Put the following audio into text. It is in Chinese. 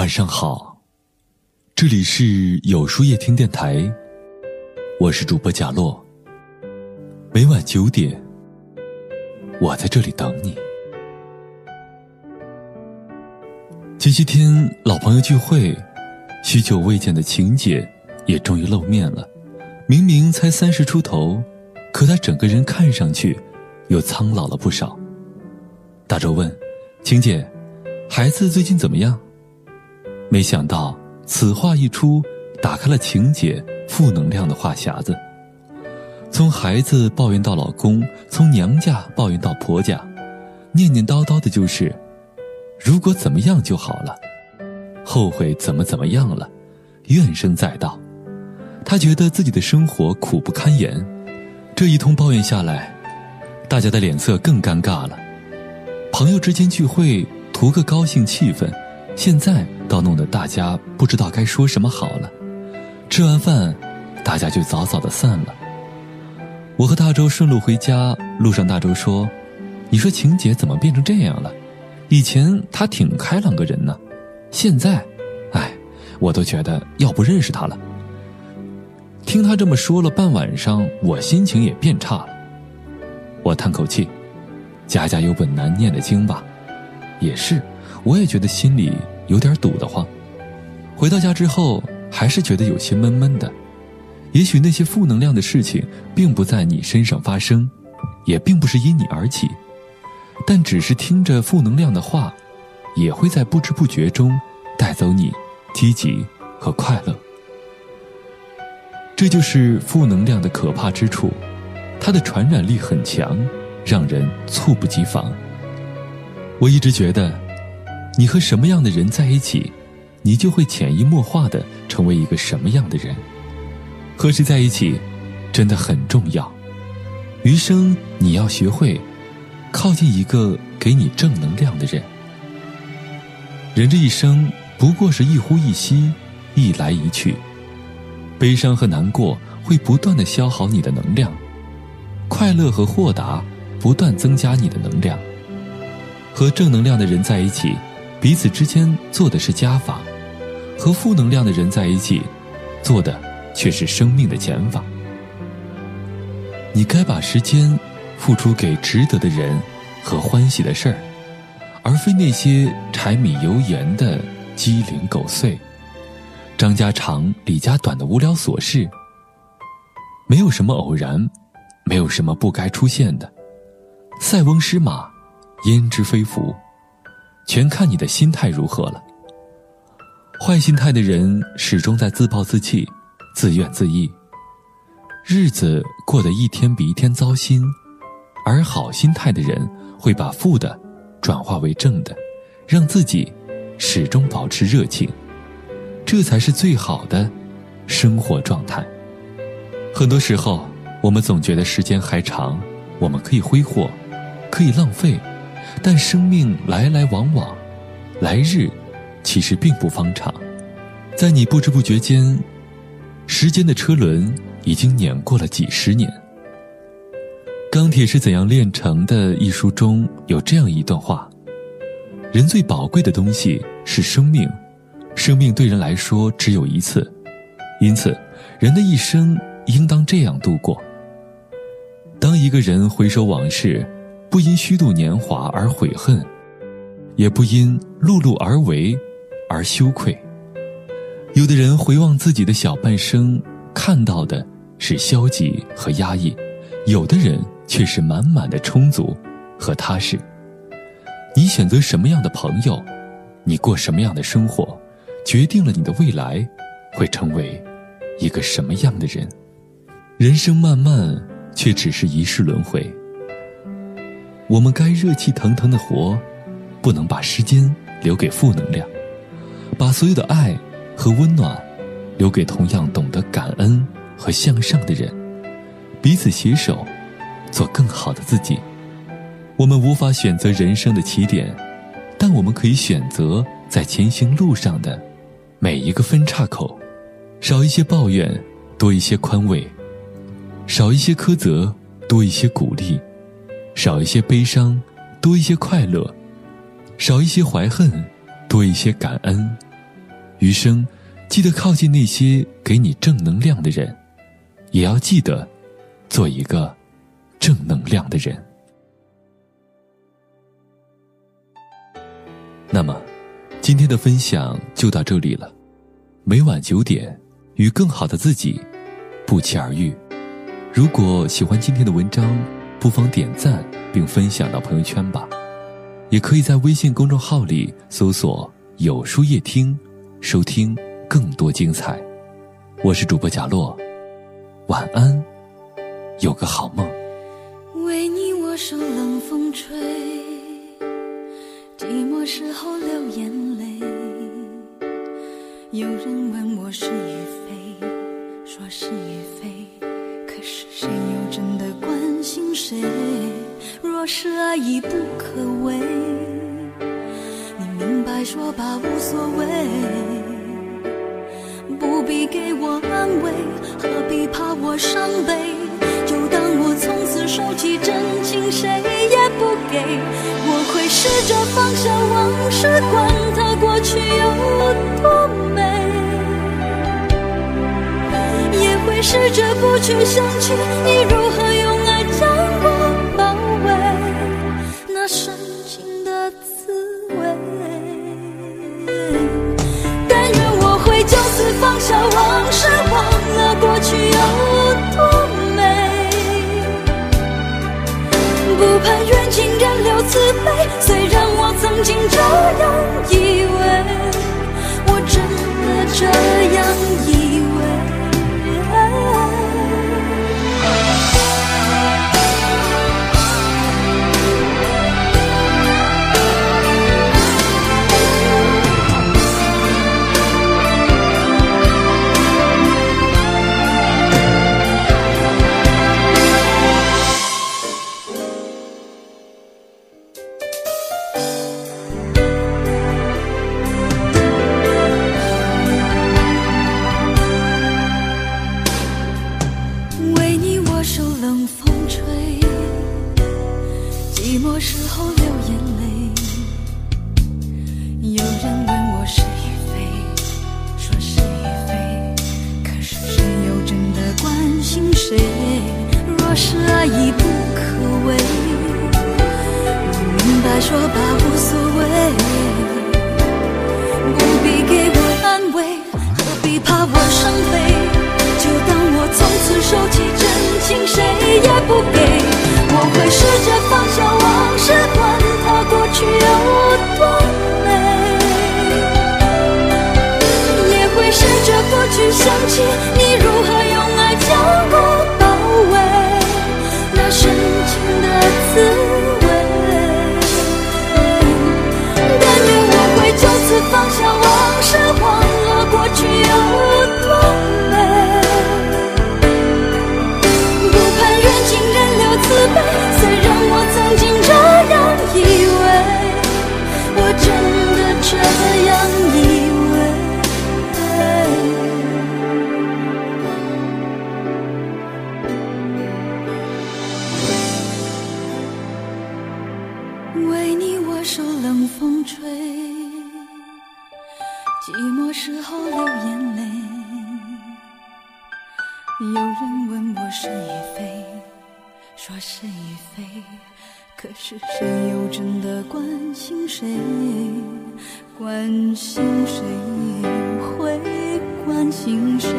晚上好，这里是有书夜听电台，我是主播贾洛。每晚九点，我在这里等你。前些天老朋友聚会，许久未见的晴姐也终于露面了。明明才三十出头，可她整个人看上去又苍老了不少。大周问：“晴姐，孩子最近怎么样？”没想到此话一出，打开了晴姐负能量的话匣子。从孩子抱怨到老公，从娘家抱怨到婆家，念念叨叨的就是：如果怎么样就好了，后悔怎么怎么样了，怨声载道。她觉得自己的生活苦不堪言。这一通抱怨下来，大家的脸色更尴尬了。朋友之间聚会图个高兴气氛，现在。倒弄得大家不知道该说什么好了。吃完饭，大家就早早的散了。我和大周顺路回家，路上大周说：“你说晴姐怎么变成这样了？以前她挺开朗个人呢，现在，哎，我都觉得要不认识她了。”听他这么说了半晚上，我心情也变差了。我叹口气：“家家有本难念的经吧。”也是，我也觉得心里。有点堵得慌，回到家之后还是觉得有些闷闷的。也许那些负能量的事情并不在你身上发生，也并不是因你而起，但只是听着负能量的话，也会在不知不觉中带走你积极和快乐。这就是负能量的可怕之处，它的传染力很强，让人猝不及防。我一直觉得。你和什么样的人在一起，你就会潜移默化的成为一个什么样的人。和谁在一起，真的很重要。余生你要学会靠近一个给你正能量的人。人这一生不过是一呼一吸，一来一去，悲伤和难过会不断的消耗你的能量，快乐和豁达不断增加你的能量。和正能量的人在一起。彼此之间做的是加法，和负能量的人在一起，做的却是生命的减法。你该把时间付出给值得的人和欢喜的事儿，而非那些柴米油盐的鸡零狗碎、张家长李家短的无聊琐事。没有什么偶然，没有什么不该出现的。塞翁失马，焉知非福。全看你的心态如何了。坏心态的人始终在自暴自弃、自怨自艾，日子过得一天比一天糟心；而好心态的人会把负的转化为正的，让自己始终保持热情，这才是最好的生活状态。很多时候，我们总觉得时间还长，我们可以挥霍，可以浪费。但生命来来往往，来日其实并不方长，在你不知不觉间，时间的车轮已经碾过了几十年。《钢铁是怎样炼成的》一书中有这样一段话：人最宝贵的东西是生命，生命对人来说只有一次，因此，人的一生应当这样度过。当一个人回首往事。不因虚度年华而悔恨，也不因碌碌而为而羞愧。有的人回望自己的小半生，看到的是消极和压抑；有的人却是满满的充足和踏实。你选择什么样的朋友，你过什么样的生活，决定了你的未来会成为一个什么样的人。人生漫漫，却只是一世轮回。我们该热气腾腾的活，不能把时间留给负能量，把所有的爱和温暖留给同样懂得感恩和向上的人，彼此携手，做更好的自己。我们无法选择人生的起点，但我们可以选择在前行路上的每一个分岔口，少一些抱怨，多一些宽慰；少一些苛责，多一些鼓励。少一些悲伤，多一些快乐；少一些怀恨，多一些感恩；余生，记得靠近那些给你正能量的人，也要记得做一个正能量的人。那么，今天的分享就到这里了。每晚九点，与更好的自己不期而遇。如果喜欢今天的文章，不妨点赞并分享到朋友圈吧。也可以在微信公众号里搜索“有书夜听”。收听更多精彩，我是主播贾洛，晚安，有个好梦。为你我受冷风吹，寂寞时候流眼泪。有人问我是与非，是爱已不可为。你明白说吧，无所谓，不必给我安慰，何必怕我伤悲？就当我从此收起真情，谁也不给。我会试着放下往事，管它过去有多美，也会试着不去想起你如何用谁？若是爱已不可为，我明白说吧无所谓，不必给我安慰，何必怕我伤悲？就当我从此收起真情，谁也不给寂寞时候流眼泪，有人问我是与非，说是与非，可是谁又真的关心谁？关心谁会关心谁？